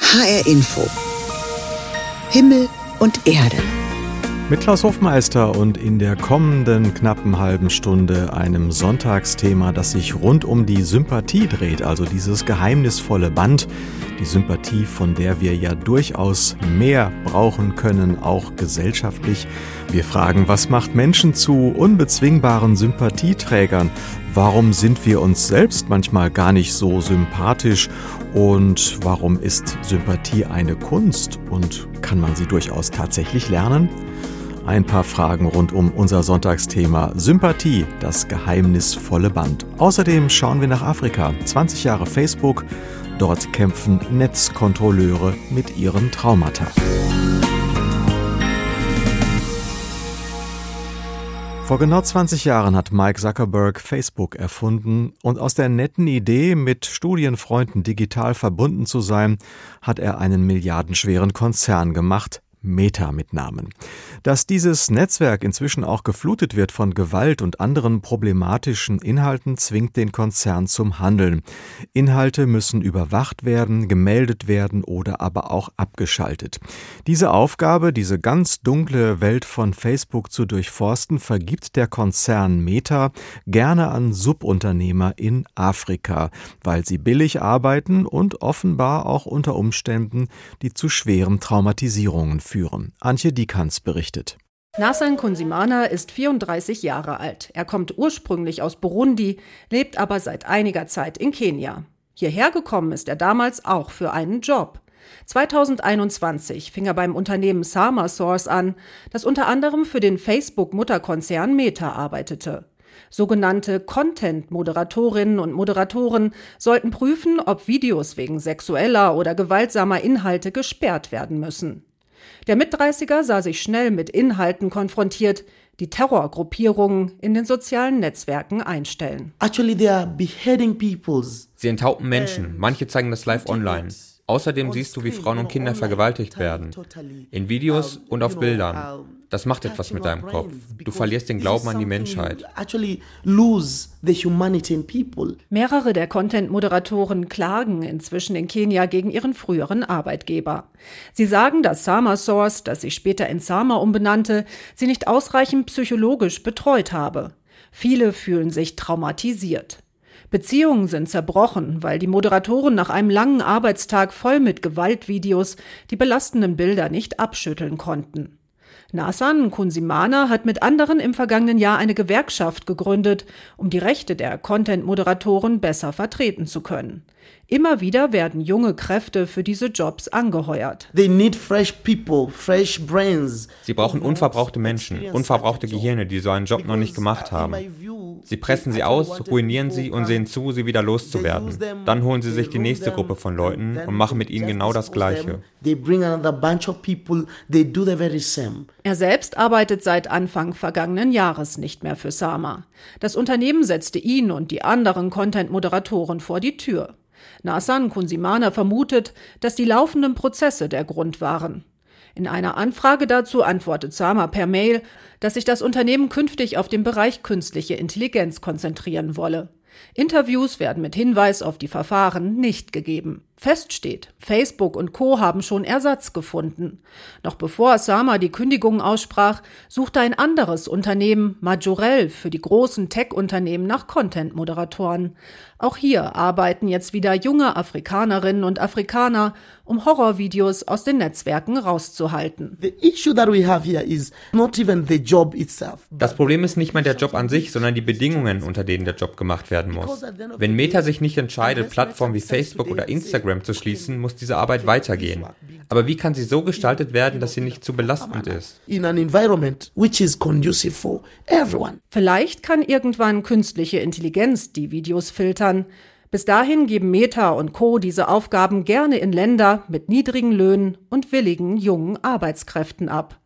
HR Info. Himmel und Erde. Mit Klaus Hofmeister und in der kommenden knappen halben Stunde einem Sonntagsthema, das sich rund um die Sympathie dreht, also dieses geheimnisvolle Band, die Sympathie, von der wir ja durchaus mehr brauchen können, auch gesellschaftlich. Wir fragen, was macht Menschen zu unbezwingbaren Sympathieträgern? Warum sind wir uns selbst manchmal gar nicht so sympathisch? Und warum ist Sympathie eine Kunst? Und kann man sie durchaus tatsächlich lernen? Ein paar Fragen rund um unser Sonntagsthema Sympathie, das geheimnisvolle Band. Außerdem schauen wir nach Afrika. 20 Jahre Facebook. Dort kämpfen Netzkontrolleure mit ihren Traumata. Vor genau 20 Jahren hat Mike Zuckerberg Facebook erfunden und aus der netten Idee, mit Studienfreunden digital verbunden zu sein, hat er einen milliardenschweren Konzern gemacht, Meta mit Namen. Dass dieses Netzwerk inzwischen auch geflutet wird von Gewalt und anderen problematischen Inhalten, zwingt den Konzern zum Handeln. Inhalte müssen überwacht werden, gemeldet werden oder aber auch abgeschaltet. Diese Aufgabe, diese ganz dunkle Welt von Facebook zu durchforsten, vergibt der Konzern Meta gerne an Subunternehmer in Afrika, weil sie billig arbeiten und offenbar auch unter Umständen, die zu schweren Traumatisierungen führen führen. Antje Dikans berichtet. Nassan Kunsimana ist 34 Jahre alt. Er kommt ursprünglich aus Burundi, lebt aber seit einiger Zeit in Kenia. Hierher gekommen ist er damals auch für einen Job. 2021 fing er beim Unternehmen Sama Source an, das unter anderem für den Facebook-Mutterkonzern Meta arbeitete. Sogenannte Content-Moderatorinnen und Moderatoren sollten prüfen, ob Videos wegen sexueller oder gewaltsamer Inhalte gesperrt werden müssen. Der Mitdreißiger sah sich schnell mit Inhalten konfrontiert, die Terrorgruppierungen in den sozialen Netzwerken einstellen. Sie enthaupten Menschen, manche zeigen das live online. Außerdem siehst du, wie Frauen und Kinder vergewaltigt werden. In Videos und auf Bildern. Das macht etwas mit deinem Kopf. Du verlierst den Glauben an die Menschheit. Mehrere der Content-Moderatoren klagen inzwischen in Kenia gegen ihren früheren Arbeitgeber. Sie sagen, dass Sama Source, das sich später in Sama umbenannte, sie nicht ausreichend psychologisch betreut habe. Viele fühlen sich traumatisiert. Beziehungen sind zerbrochen, weil die Moderatoren nach einem langen Arbeitstag voll mit Gewaltvideos die belastenden Bilder nicht abschütteln konnten. Nasan Kunsimana hat mit anderen im vergangenen Jahr eine Gewerkschaft gegründet, um die Rechte der Content-Moderatoren besser vertreten zu können. Immer wieder werden junge Kräfte für diese Jobs angeheuert. People, Sie brauchen unverbrauchte Menschen, unverbrauchte Gehirne, die so einen Job noch nicht gemacht haben. Sie pressen sie aus, ruinieren sie und sehen zu, sie wieder loszuwerden. Dann holen sie sich die nächste Gruppe von Leuten und machen mit ihnen genau das Gleiche. Er selbst arbeitet seit Anfang vergangenen Jahres nicht mehr für Sama. Das Unternehmen setzte ihn und die anderen Content-Moderatoren vor die Tür. Nasan Kunsimana vermutet, dass die laufenden Prozesse der Grund waren. In einer Anfrage dazu antwortet Sama per Mail, dass sich das Unternehmen künftig auf den Bereich künstliche Intelligenz konzentrieren wolle. Interviews werden mit Hinweis auf die Verfahren nicht gegeben. Fest steht, Facebook und Co. haben schon Ersatz gefunden. Noch bevor Sama die Kündigung aussprach, suchte ein anderes Unternehmen, Majorel, für die großen Tech-Unternehmen nach Content-Moderatoren. Auch hier arbeiten jetzt wieder junge Afrikanerinnen und Afrikaner, um Horrorvideos aus den Netzwerken rauszuhalten. Das Problem ist nicht mal der Job an sich, sondern die Bedingungen, unter denen der Job gemacht werden muss. Wenn Meta sich nicht entscheidet, Plattformen wie Facebook oder Instagram Instagram zu schließen, muss diese Arbeit weitergehen. Aber wie kann sie so gestaltet werden, dass sie nicht zu belastend ist? Vielleicht kann irgendwann künstliche Intelligenz die Videos filtern. Bis dahin geben Meta und Co. diese Aufgaben gerne in Länder mit niedrigen Löhnen und willigen jungen Arbeitskräften ab.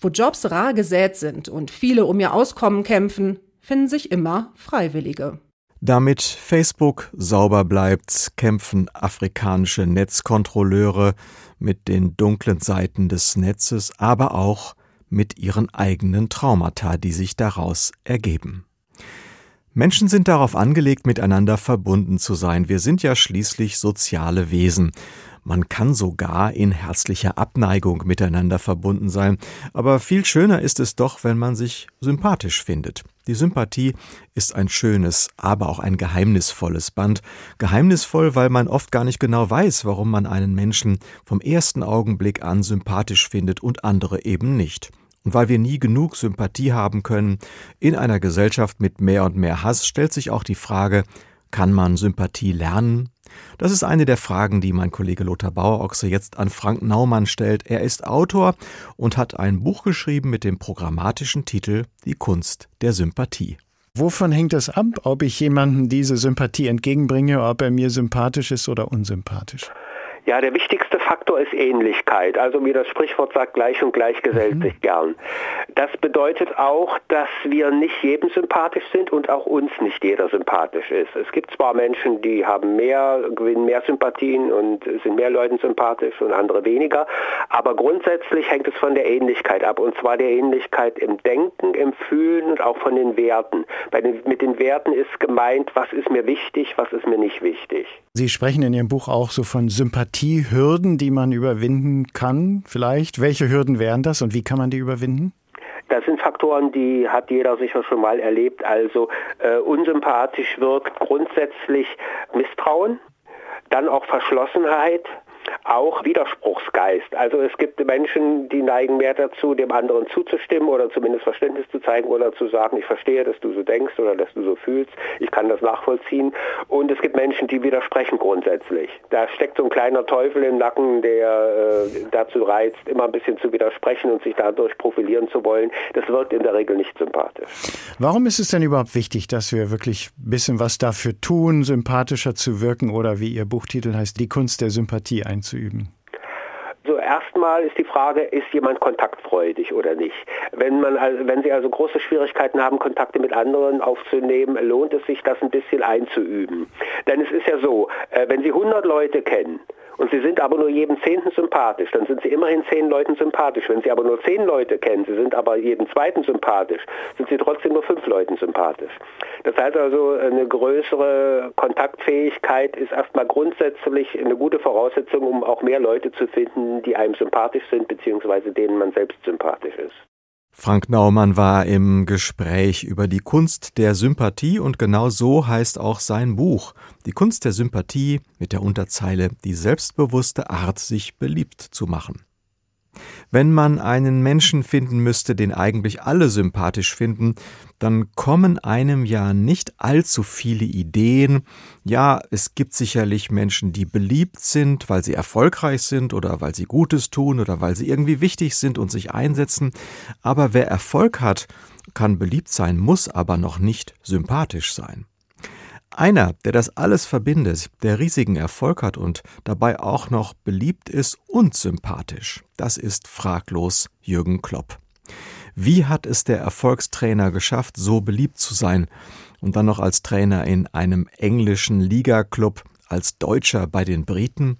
Wo Jobs rar gesät sind und viele um ihr Auskommen kämpfen, finden sich immer Freiwillige. Damit Facebook sauber bleibt, kämpfen afrikanische Netzkontrolleure mit den dunklen Seiten des Netzes, aber auch mit ihren eigenen Traumata, die sich daraus ergeben. Menschen sind darauf angelegt, miteinander verbunden zu sein. Wir sind ja schließlich soziale Wesen. Man kann sogar in herzlicher Abneigung miteinander verbunden sein. Aber viel schöner ist es doch, wenn man sich sympathisch findet. Die Sympathie ist ein schönes, aber auch ein geheimnisvolles Band. Geheimnisvoll, weil man oft gar nicht genau weiß, warum man einen Menschen vom ersten Augenblick an sympathisch findet und andere eben nicht. Und weil wir nie genug Sympathie haben können, in einer Gesellschaft mit mehr und mehr Hass stellt sich auch die Frage, kann man Sympathie lernen? Das ist eine der Fragen, die mein Kollege Lothar Bauerochse jetzt an Frank Naumann stellt. Er ist Autor und hat ein Buch geschrieben mit dem programmatischen Titel Die Kunst der Sympathie. Wovon hängt es ab, ob ich jemandem diese Sympathie entgegenbringe, ob er mir sympathisch ist oder unsympathisch? Ja, der wichtigste Faktor ist Ähnlichkeit. Also wie das Sprichwort sagt, gleich und gleich gesellt mhm. sich gern. Das bedeutet auch, dass wir nicht jedem sympathisch sind und auch uns nicht jeder sympathisch ist. Es gibt zwar Menschen, die haben mehr, gewinnen mehr Sympathien und sind mehr Leuten sympathisch und andere weniger, aber grundsätzlich hängt es von der Ähnlichkeit ab und zwar der Ähnlichkeit im Denken, im Fühlen und auch von den Werten. Den, mit den Werten ist gemeint, was ist mir wichtig, was ist mir nicht wichtig. Sie sprechen in Ihrem Buch auch so von Sympathiehürden, die man überwinden kann, vielleicht. Welche Hürden wären das und wie kann man die überwinden? Das sind Faktoren, die hat jeder sicher schon mal erlebt. Also äh, unsympathisch wirkt grundsätzlich Misstrauen, dann auch Verschlossenheit, auch Widerspruchsgeist. Also es gibt Menschen, die neigen mehr dazu, dem anderen zuzustimmen oder zumindest Verständnis zu zeigen oder zu sagen, ich verstehe, dass du so denkst oder dass du so fühlst, ich kann das nachvollziehen. Und es gibt Menschen, die widersprechen grundsätzlich. Da steckt so ein kleiner Teufel im Nacken, der äh, dazu reizt, immer ein bisschen zu widersprechen und sich dadurch profilieren zu wollen. Das wirkt in der Regel nicht sympathisch. Warum ist es denn überhaupt wichtig, dass wir wirklich ein bisschen was dafür tun, sympathischer zu wirken oder wie Ihr Buchtitel heißt, die Kunst der Sympathie einzuüben? So erstmal ist die Frage, ist jemand kontaktfreudig oder nicht? Wenn man also, wenn Sie also große Schwierigkeiten haben, Kontakte mit anderen aufzunehmen, lohnt es sich, das ein bisschen einzuüben. Denn es ist ja so, äh, wenn Sie 100 Leute kennen und Sie sind aber nur jedem Zehnten sympathisch, dann sind Sie immerhin zehn Leuten sympathisch. Wenn Sie aber nur zehn Leute kennen, Sie sind aber jedem Zweiten sympathisch, sind Sie trotzdem nur fünf Leuten sympathisch. Das heißt also, eine größere Kontaktfähigkeit ist erstmal grundsätzlich eine gute Voraussetzung, um auch mehr Leute zu finden, die einem sympathisch sind, beziehungsweise denen man selbst sympathisch ist. Frank Naumann war im Gespräch über die Kunst der Sympathie und genau so heißt auch sein Buch. Die Kunst der Sympathie mit der Unterzeile Die selbstbewusste Art, sich beliebt zu machen. Wenn man einen Menschen finden müsste, den eigentlich alle sympathisch finden, dann kommen einem ja nicht allzu viele Ideen. Ja, es gibt sicherlich Menschen, die beliebt sind, weil sie erfolgreich sind oder weil sie Gutes tun oder weil sie irgendwie wichtig sind und sich einsetzen. Aber wer Erfolg hat, kann beliebt sein, muss aber noch nicht sympathisch sein. Einer, der das alles verbindet, der riesigen Erfolg hat und dabei auch noch beliebt ist und sympathisch, das ist fraglos Jürgen Klopp. Wie hat es der Erfolgstrainer geschafft, so beliebt zu sein und dann noch als Trainer in einem englischen Ligaklub, als Deutscher bei den Briten?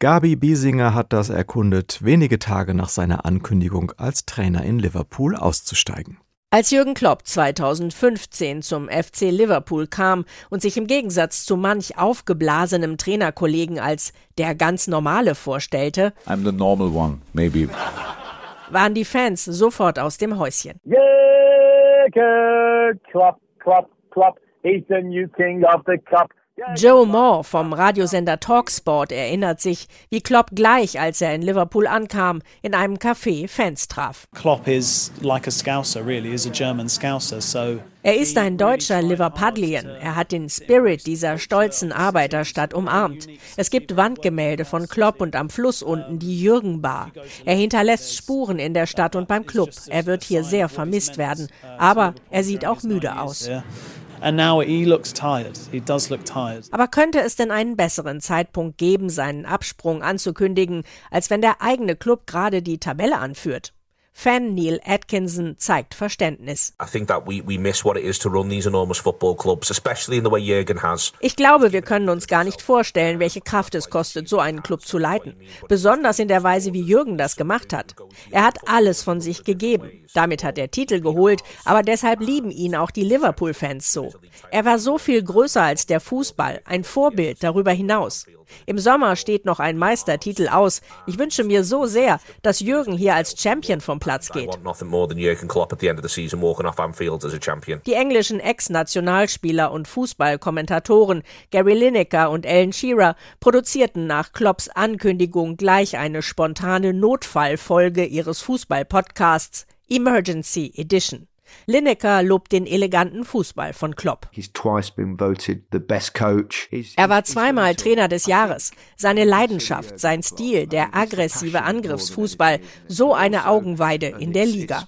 Gabi Biesinger hat das erkundet, wenige Tage nach seiner Ankündigung als Trainer in Liverpool auszusteigen. Als Jürgen Klopp 2015 zum FC Liverpool kam und sich im Gegensatz zu manch aufgeblasenem Trainerkollegen als der ganz normale vorstellte, I'm the normal one, maybe. waren die Fans sofort aus dem Häuschen. Jürgen Klopp, Klopp, Klopp, he's the new king of the cup. Joe Moore vom Radiosender Talksport erinnert sich, wie Klopp gleich, als er in Liverpool ankam, in einem Café Fans traf. Klopp is like a Scouser, really, is a German Scouser, so er ist ein deutscher Liverpudlian. Er hat den Spirit dieser stolzen Arbeiterstadt umarmt. Es gibt Wandgemälde von Klopp und am Fluss unten die Jürgen-Bar. Er hinterlässt Spuren in der Stadt und beim Club. Er wird hier sehr vermisst werden. Aber er sieht auch müde aus. Aber könnte es denn einen besseren Zeitpunkt geben, seinen Absprung anzukündigen, als wenn der eigene Club gerade die Tabelle anführt? Fan Neil Atkinson zeigt Verständnis. Ich glaube, wir können uns gar nicht vorstellen, welche Kraft es kostet, so einen Club zu leiten. Besonders in der Weise, wie Jürgen das gemacht hat. Er hat alles von sich gegeben. Damit hat er Titel geholt, aber deshalb lieben ihn auch die Liverpool-Fans so. Er war so viel größer als der Fußball, ein Vorbild darüber hinaus. Im Sommer steht noch ein Meistertitel aus. Ich wünsche mir so sehr, dass Jürgen hier als Champion vom Platz geht. Die englischen Ex-Nationalspieler und Fußballkommentatoren Gary Lineker und Alan Shearer produzierten nach Klopps Ankündigung gleich eine spontane Notfallfolge ihres Fußball-Podcasts Emergency Edition. Lineker lobt den eleganten Fußball von Klopp. Er war zweimal Trainer des Jahres. Seine Leidenschaft, sein Stil, der aggressive Angriffsfußball, so eine Augenweide in der Liga.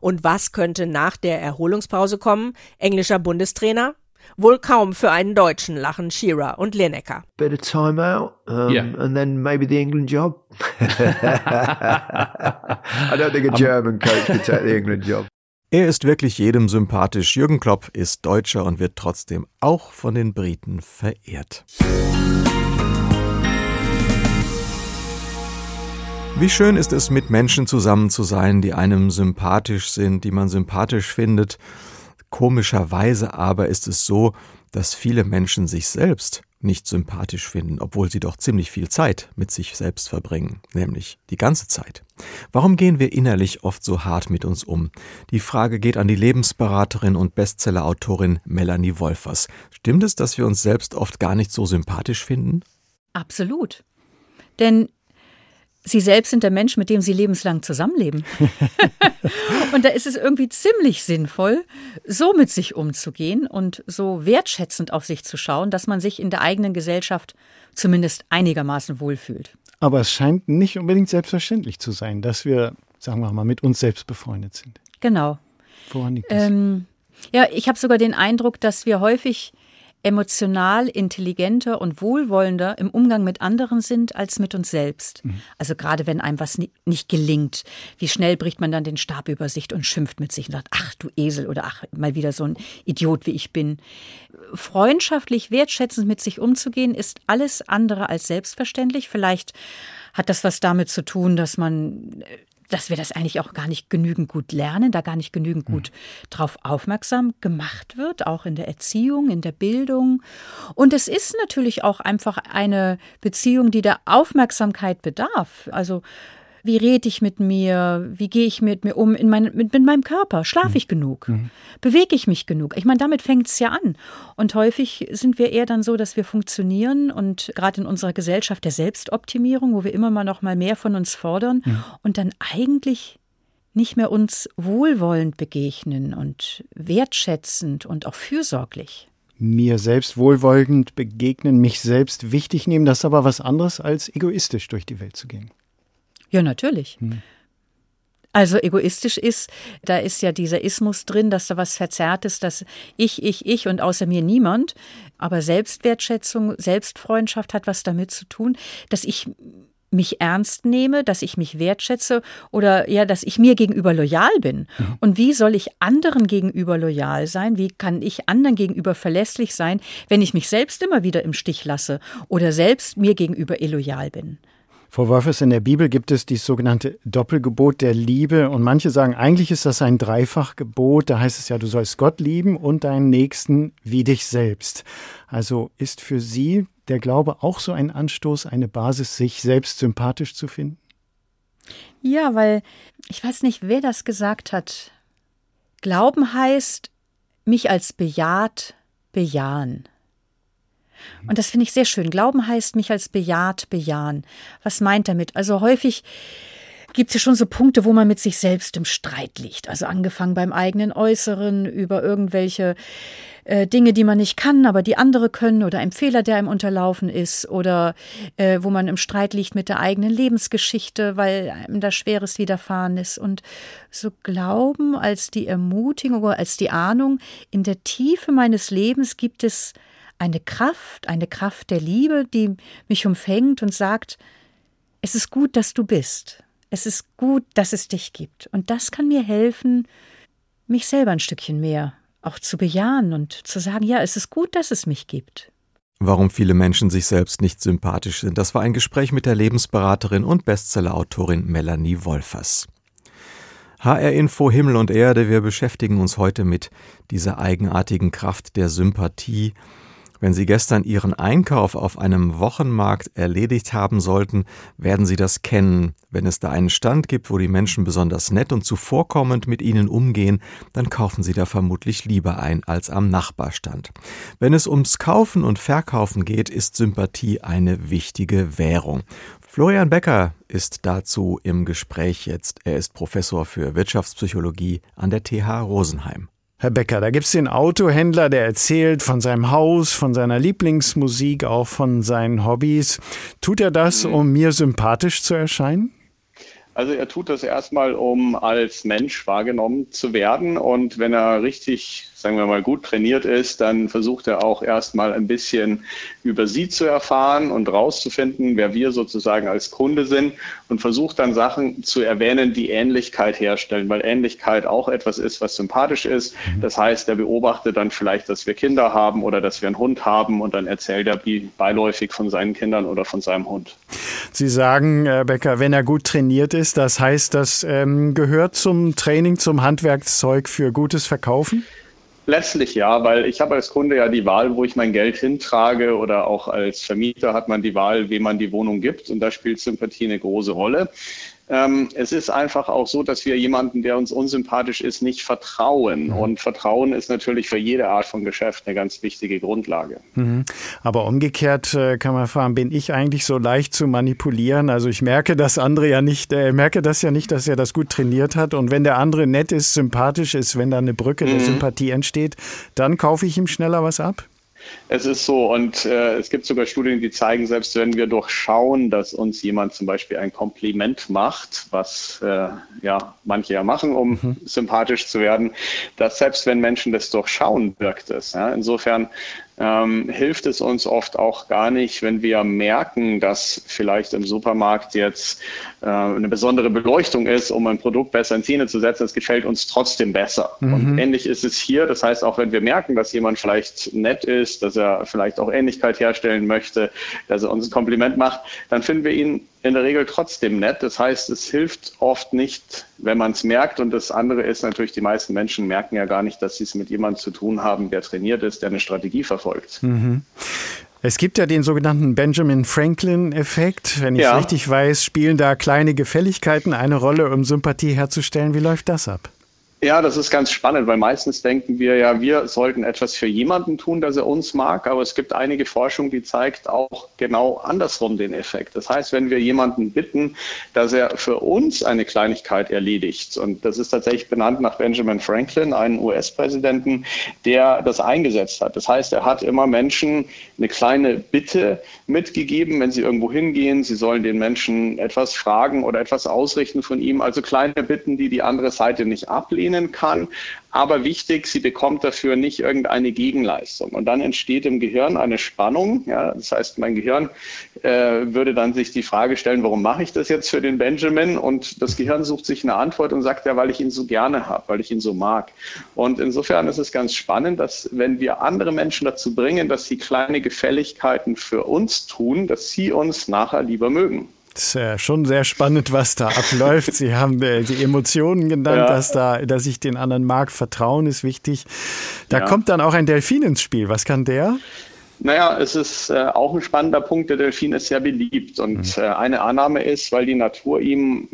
Und was könnte nach der Erholungspause kommen? Englischer Bundestrainer? Wohl kaum für einen Deutschen lachen Shearer und Lineker. Bit of time out, um, yeah. and then maybe the England job. I don't think a German coach could take the England job. Er ist wirklich jedem sympathisch. Jürgen Klopp ist Deutscher und wird trotzdem auch von den Briten verehrt. Wie schön ist es, mit Menschen zusammen zu sein, die einem sympathisch sind, die man sympathisch findet Komischerweise aber ist es so, dass viele Menschen sich selbst nicht sympathisch finden, obwohl sie doch ziemlich viel Zeit mit sich selbst verbringen, nämlich die ganze Zeit. Warum gehen wir innerlich oft so hart mit uns um? Die Frage geht an die Lebensberaterin und Bestsellerautorin Melanie Wolfers. Stimmt es, dass wir uns selbst oft gar nicht so sympathisch finden? Absolut. Denn Sie selbst sind der Mensch, mit dem Sie lebenslang zusammenleben. und da ist es irgendwie ziemlich sinnvoll, so mit sich umzugehen und so wertschätzend auf sich zu schauen, dass man sich in der eigenen Gesellschaft zumindest einigermaßen wohlfühlt. Aber es scheint nicht unbedingt selbstverständlich zu sein, dass wir, sagen wir mal, mit uns selbst befreundet sind. Genau. Woran liegt das? Ähm, ja, ich habe sogar den Eindruck, dass wir häufig emotional intelligenter und wohlwollender im Umgang mit anderen sind als mit uns selbst. Mhm. Also gerade wenn einem was nicht gelingt, wie schnell bricht man dann den Stab über sich und schimpft mit sich und sagt, ach du Esel oder ach, mal wieder so ein Idiot wie ich bin. Freundschaftlich, wertschätzend mit sich umzugehen, ist alles andere als selbstverständlich. Vielleicht hat das was damit zu tun, dass man dass wir das eigentlich auch gar nicht genügend gut lernen, da gar nicht genügend gut mhm. drauf aufmerksam gemacht wird, auch in der Erziehung, in der Bildung. Und es ist natürlich auch einfach eine Beziehung, die der Aufmerksamkeit bedarf. Also wie rede ich mit mir? Wie gehe ich mit mir um in mein, mit, mit meinem Körper? Schlafe ich mhm. genug? Mhm. Bewege ich mich genug? Ich meine, damit fängt es ja an. Und häufig sind wir eher dann so, dass wir funktionieren und gerade in unserer Gesellschaft der Selbstoptimierung, wo wir immer mal noch mal mehr von uns fordern mhm. und dann eigentlich nicht mehr uns wohlwollend begegnen und wertschätzend und auch fürsorglich mir selbst wohlwollend begegnen, mich selbst wichtig nehmen, das ist aber was anderes als egoistisch durch die Welt zu gehen. Ja, natürlich. Hm. Also egoistisch ist, da ist ja dieser Ismus drin, dass da was verzerrt ist, dass ich, ich, ich und außer mir niemand. Aber Selbstwertschätzung, Selbstfreundschaft hat was damit zu tun, dass ich mich ernst nehme, dass ich mich wertschätze oder ja, dass ich mir gegenüber loyal bin. Mhm. Und wie soll ich anderen gegenüber loyal sein? Wie kann ich anderen gegenüber verlässlich sein, wenn ich mich selbst immer wieder im Stich lasse oder selbst mir gegenüber illoyal bin? Frau Wolfers, in der Bibel gibt es dieses sogenannte Doppelgebot der Liebe und manche sagen, eigentlich ist das ein Dreifachgebot. Da heißt es ja, du sollst Gott lieben und deinen Nächsten wie dich selbst. Also ist für Sie der Glaube auch so ein Anstoß, eine Basis, sich selbst sympathisch zu finden? Ja, weil ich weiß nicht, wer das gesagt hat. Glauben heißt, mich als bejaht bejahen. Und das finde ich sehr schön. Glauben heißt mich als bejaht bejahen. Was meint damit? Also häufig gibt es ja schon so Punkte, wo man mit sich selbst im Streit liegt. Also angefangen beim eigenen Äußeren, über irgendwelche äh, Dinge, die man nicht kann, aber die andere können oder ein Fehler, der einem unterlaufen ist oder äh, wo man im Streit liegt mit der eigenen Lebensgeschichte, weil einem da Schweres widerfahren ist. Und so Glauben als die Ermutigung als die Ahnung, in der Tiefe meines Lebens gibt es eine Kraft, eine Kraft der Liebe, die mich umfängt und sagt, es ist gut, dass du bist. Es ist gut, dass es dich gibt. Und das kann mir helfen, mich selber ein Stückchen mehr auch zu bejahen und zu sagen, ja, es ist gut, dass es mich gibt. Warum viele Menschen sich selbst nicht sympathisch sind, das war ein Gespräch mit der Lebensberaterin und Bestsellerautorin Melanie Wolfers. HR Info Himmel und Erde, wir beschäftigen uns heute mit dieser eigenartigen Kraft der Sympathie, wenn Sie gestern Ihren Einkauf auf einem Wochenmarkt erledigt haben sollten, werden Sie das kennen. Wenn es da einen Stand gibt, wo die Menschen besonders nett und zuvorkommend mit Ihnen umgehen, dann kaufen Sie da vermutlich lieber ein als am Nachbarstand. Wenn es ums Kaufen und Verkaufen geht, ist Sympathie eine wichtige Währung. Florian Becker ist dazu im Gespräch jetzt. Er ist Professor für Wirtschaftspsychologie an der TH Rosenheim. Herr Becker, da gibt's den Autohändler, der erzählt von seinem Haus, von seiner Lieblingsmusik, auch von seinen Hobbys. Tut er das, mhm. um mir sympathisch zu erscheinen? Also er tut das erstmal, um als Mensch wahrgenommen zu werden. Und wenn er richtig sagen wir mal, gut trainiert ist, dann versucht er auch erstmal ein bisschen über sie zu erfahren und rauszufinden, wer wir sozusagen als Kunde sind und versucht dann Sachen zu erwähnen, die Ähnlichkeit herstellen, weil Ähnlichkeit auch etwas ist, was sympathisch ist. Mhm. Das heißt, er beobachtet dann vielleicht, dass wir Kinder haben oder dass wir einen Hund haben und dann erzählt er beiläufig von seinen Kindern oder von seinem Hund. Sie sagen, Herr Becker, wenn er gut trainiert ist, das heißt, das ähm, gehört zum Training, zum Handwerkszeug für gutes Verkaufen? Letztlich ja, weil ich habe als Kunde ja die Wahl, wo ich mein Geld hintrage oder auch als Vermieter hat man die Wahl, wem man die Wohnung gibt und da spielt Sympathie eine große Rolle. Ähm, es ist einfach auch so, dass wir jemanden, der uns unsympathisch ist, nicht vertrauen. Mhm. Und Vertrauen ist natürlich für jede Art von Geschäft eine ganz wichtige Grundlage. Mhm. Aber umgekehrt äh, kann man fragen, bin ich eigentlich so leicht zu manipulieren? Also ich merke das andere ja nicht, äh, merke das ja nicht, dass er das gut trainiert hat. Und wenn der andere nett ist, sympathisch ist, wenn da eine Brücke mhm. der Sympathie entsteht, dann kaufe ich ihm schneller was ab? Es ist so und äh, es gibt sogar Studien, die zeigen, selbst wenn wir durchschauen, dass uns jemand zum Beispiel ein Kompliment macht, was äh, ja manche ja machen, um mhm. sympathisch zu werden, dass selbst wenn Menschen das durchschauen, wirkt es. Ja? Insofern ähm, hilft es uns oft auch gar nicht, wenn wir merken, dass vielleicht im Supermarkt jetzt äh, eine besondere Beleuchtung ist, um ein Produkt besser in Szene zu setzen. Es gefällt uns trotzdem besser. Mhm. Und ähnlich ist es hier. Das heißt, auch wenn wir merken, dass jemand vielleicht nett ist, dass er vielleicht auch Ähnlichkeit herstellen möchte, dass er uns ein Kompliment macht, dann finden wir ihn in der Regel trotzdem nett. Das heißt, es hilft oft nicht, wenn man es merkt. Und das andere ist natürlich, die meisten Menschen merken ja gar nicht, dass sie es mit jemandem zu tun haben, der trainiert ist, der eine Strategie verfolgt. Mhm. Es gibt ja den sogenannten Benjamin Franklin-Effekt. Wenn ich ja. richtig weiß, spielen da kleine Gefälligkeiten eine Rolle, um Sympathie herzustellen. Wie läuft das ab? Ja, das ist ganz spannend, weil meistens denken wir ja, wir sollten etwas für jemanden tun, dass er uns mag, aber es gibt einige Forschung, die zeigt auch genau andersrum den Effekt. Das heißt, wenn wir jemanden bitten, dass er für uns eine Kleinigkeit erledigt, und das ist tatsächlich benannt nach Benjamin Franklin, einem US-Präsidenten, der das eingesetzt hat. Das heißt, er hat immer Menschen eine kleine Bitte mitgegeben, wenn sie irgendwo hingehen, sie sollen den Menschen etwas fragen oder etwas ausrichten von ihm, also kleine Bitten, die die andere Seite nicht ablehnt dienen kann. Aber wichtig, sie bekommt dafür nicht irgendeine Gegenleistung. Und dann entsteht im Gehirn eine Spannung. Ja, das heißt, mein Gehirn äh, würde dann sich die Frage stellen, warum mache ich das jetzt für den Benjamin? Und das Gehirn sucht sich eine Antwort und sagt ja, weil ich ihn so gerne habe, weil ich ihn so mag. Und insofern ist es ganz spannend, dass wenn wir andere Menschen dazu bringen, dass sie kleine Gefälligkeiten für uns tun, dass sie uns nachher lieber mögen. Ist ja schon sehr spannend, was da abläuft. Sie haben äh, die Emotionen genannt, ja. dass, da, dass ich den anderen mag. Vertrauen ist wichtig. Da ja. kommt dann auch ein Delfin ins Spiel. Was kann der? Naja, es ist äh, auch ein spannender Punkt. Der Delfin ist sehr beliebt. Und mhm. äh, eine Annahme ist, weil die Natur ihm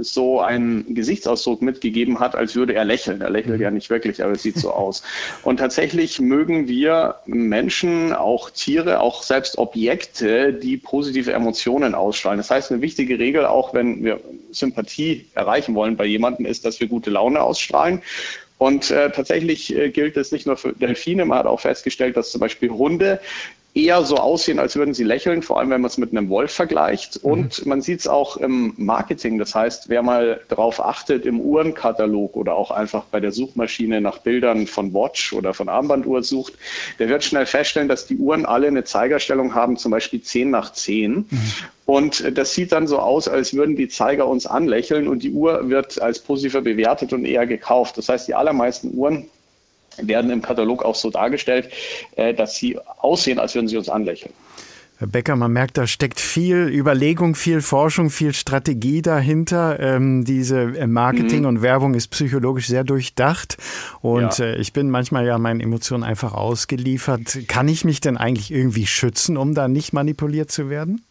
so einen Gesichtsausdruck mitgegeben hat, als würde er lächeln. Er lächelt mhm. ja nicht wirklich, aber es sieht so aus. Und tatsächlich mögen wir Menschen, auch Tiere, auch selbst Objekte, die positive Emotionen ausstrahlen. Das heißt, eine wichtige Regel, auch wenn wir Sympathie erreichen wollen bei jemandem, ist, dass wir gute Laune ausstrahlen. Und äh, tatsächlich äh, gilt es nicht nur für Delfine, man hat auch festgestellt, dass zum Beispiel Hunde eher so aussehen, als würden sie lächeln, vor allem wenn man es mit einem Wolf vergleicht. Mhm. Und man sieht es auch im Marketing. Das heißt, wer mal darauf achtet im Uhrenkatalog oder auch einfach bei der Suchmaschine nach Bildern von Watch oder von Armbanduhr sucht, der wird schnell feststellen, dass die Uhren alle eine Zeigerstellung haben, zum Beispiel 10 nach 10. Mhm. Und das sieht dann so aus, als würden die Zeiger uns anlächeln und die Uhr wird als positiver bewertet und eher gekauft. Das heißt, die allermeisten Uhren werden im Katalog auch so dargestellt, äh, dass sie aussehen, als würden sie uns anlächeln. Herr Becker, man merkt, da steckt viel Überlegung, viel Forschung, viel Strategie dahinter. Ähm, diese äh, Marketing mhm. und Werbung ist psychologisch sehr durchdacht. Und ja. äh, ich bin manchmal ja meinen Emotionen einfach ausgeliefert. Kann ich mich denn eigentlich irgendwie schützen, um da nicht manipuliert zu werden?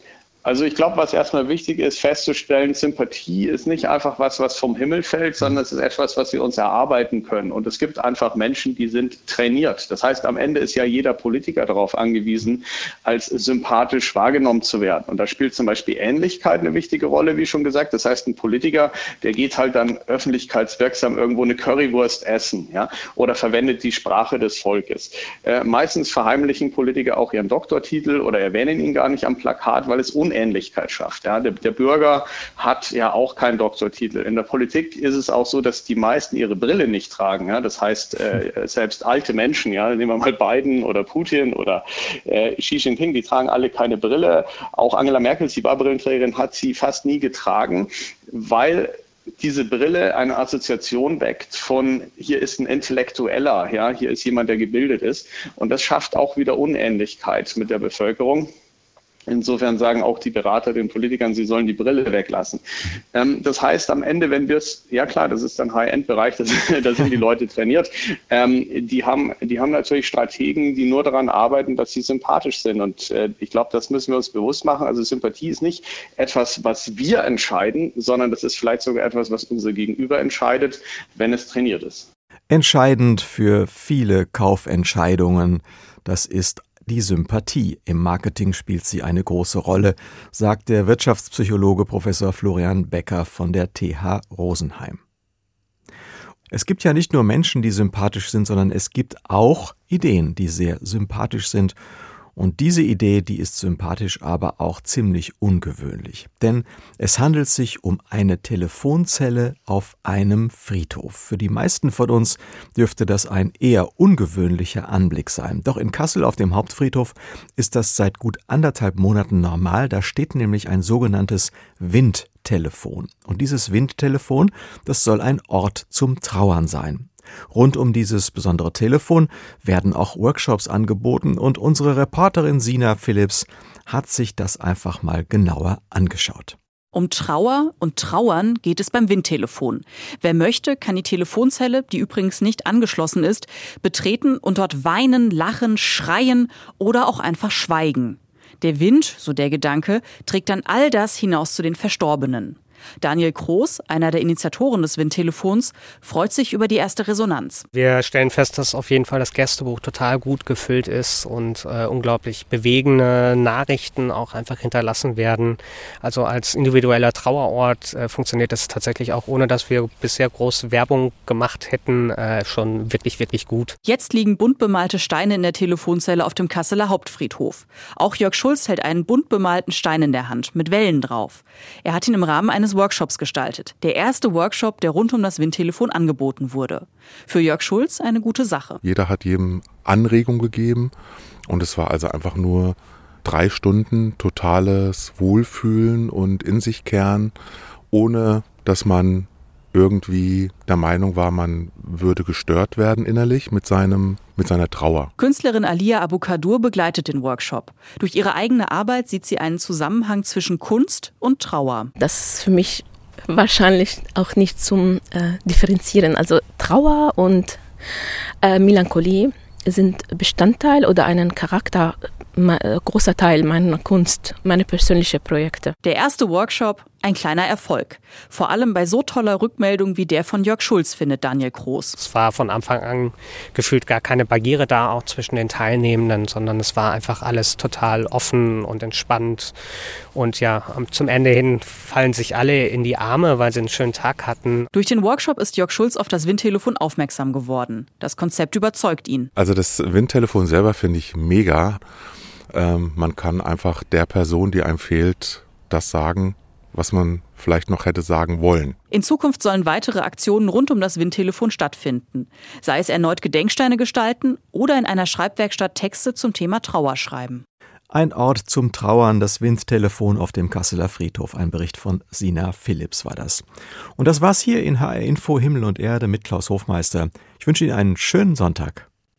Also ich glaube, was erstmal wichtig ist, festzustellen, Sympathie ist nicht einfach was, was vom Himmel fällt, sondern es ist etwas, was wir uns erarbeiten können. Und es gibt einfach Menschen, die sind trainiert. Das heißt, am Ende ist ja jeder Politiker darauf angewiesen, als sympathisch wahrgenommen zu werden. Und da spielt zum Beispiel Ähnlichkeit eine wichtige Rolle, wie schon gesagt. Das heißt, ein Politiker, der geht halt dann öffentlichkeitswirksam irgendwo eine Currywurst essen, ja, oder verwendet die Sprache des Volkes. Äh, meistens verheimlichen Politiker auch ihren Doktortitel oder erwähnen ihn gar nicht am Plakat, weil es unendlich Unähnlichkeit schafft. Ja. Der, der, Bürger hat ja auch keinen Doktortitel. In der Politik ist es auch so, dass die meisten ihre Brille nicht tragen. Ja. Das heißt, äh, selbst alte Menschen, ja, nehmen wir mal Biden oder Putin oder äh, Xi Jinping, die tragen alle keine Brille. Auch Angela Merkel, sie war Brillenträgerin, hat sie fast nie getragen, weil diese Brille eine Assoziation weckt von hier ist ein Intellektueller, ja, hier ist jemand, der gebildet ist. Und das schafft auch wieder Unähnlichkeit mit der Bevölkerung. Insofern sagen auch die Berater den Politikern, sie sollen die Brille weglassen. Ähm, das heißt, am Ende, wenn wir es, ja klar, das ist dann High-End-Bereich, da sind die Leute trainiert, ähm, die, haben, die haben natürlich Strategen, die nur daran arbeiten, dass sie sympathisch sind. Und äh, ich glaube, das müssen wir uns bewusst machen. Also Sympathie ist nicht etwas, was wir entscheiden, sondern das ist vielleicht sogar etwas, was unser Gegenüber entscheidet, wenn es trainiert ist. Entscheidend für viele Kaufentscheidungen, das ist die Sympathie im Marketing spielt sie eine große Rolle, sagt der Wirtschaftspsychologe Professor Florian Becker von der TH Rosenheim. Es gibt ja nicht nur Menschen, die sympathisch sind, sondern es gibt auch Ideen, die sehr sympathisch sind und diese Idee, die ist sympathisch, aber auch ziemlich ungewöhnlich. Denn es handelt sich um eine Telefonzelle auf einem Friedhof. Für die meisten von uns dürfte das ein eher ungewöhnlicher Anblick sein. Doch in Kassel auf dem Hauptfriedhof ist das seit gut anderthalb Monaten normal. Da steht nämlich ein sogenanntes Windtelefon. Und dieses Windtelefon, das soll ein Ort zum Trauern sein. Rund um dieses besondere Telefon werden auch Workshops angeboten und unsere Reporterin Sina Phillips hat sich das einfach mal genauer angeschaut. Um Trauer und Trauern geht es beim Windtelefon. Wer möchte, kann die Telefonzelle, die übrigens nicht angeschlossen ist, betreten und dort weinen, lachen, schreien oder auch einfach schweigen. Der Wind, so der Gedanke, trägt dann all das hinaus zu den Verstorbenen. Daniel Kroos, einer der Initiatoren des Windtelefons, freut sich über die erste Resonanz. Wir stellen fest, dass auf jeden Fall das Gästebuch total gut gefüllt ist und äh, unglaublich bewegende Nachrichten auch einfach hinterlassen werden. Also als individueller Trauerort äh, funktioniert das tatsächlich auch, ohne dass wir bisher große Werbung gemacht hätten, äh, schon wirklich, wirklich gut. Jetzt liegen bunt bemalte Steine in der Telefonzelle auf dem Kasseler Hauptfriedhof. Auch Jörg Schulz hält einen bunt bemalten Stein in der Hand mit Wellen drauf. Er hat ihn im Rahmen eines Workshops gestaltet. Der erste Workshop, der rund um das Windtelefon angeboten wurde. Für Jörg Schulz eine gute Sache. Jeder hat jedem Anregung gegeben und es war also einfach nur drei Stunden totales Wohlfühlen und in sich kehren, ohne dass man irgendwie der Meinung war, man würde gestört werden innerlich mit seinem mit seiner Trauer. Künstlerin Alia Abukadur begleitet den Workshop. Durch ihre eigene Arbeit sieht sie einen Zusammenhang zwischen Kunst und Trauer. Das ist für mich wahrscheinlich auch nicht zum äh, Differenzieren. Also Trauer und äh, Melancholie sind Bestandteil oder einen Charakter äh, großer Teil meiner Kunst, meine persönlichen Projekte. Der erste Workshop, ein kleiner Erfolg. Vor allem bei so toller Rückmeldung wie der von Jörg Schulz, findet Daniel Groß. Es war von Anfang an gefühlt gar keine Barriere da, auch zwischen den Teilnehmenden, sondern es war einfach alles total offen und entspannt. Und ja, zum Ende hin fallen sich alle in die Arme, weil sie einen schönen Tag hatten. Durch den Workshop ist Jörg Schulz auf das Windtelefon aufmerksam geworden. Das Konzept überzeugt ihn. Also das Windtelefon selber finde ich mega Ähm, man kann einfach der Person, die einem fehlt, das sagen, was man vielleicht noch hätte sagen wollen. In Zukunft sollen weitere Aktionen rund um das Windtelefon stattfinden. Sei es erneut Gedenksteine gestalten oder in einer Schreibwerkstatt Texte zum Thema Trauer schreiben. Ein Ort zum Trauern, das Windtelefon auf dem Kasseler Friedhof. Ein Bericht von Sina Phillips war das. Und das war's hier in HR Info Himmel und Erde mit Klaus Hofmeister. Ich wünsche Ihnen einen schönen Sonntag.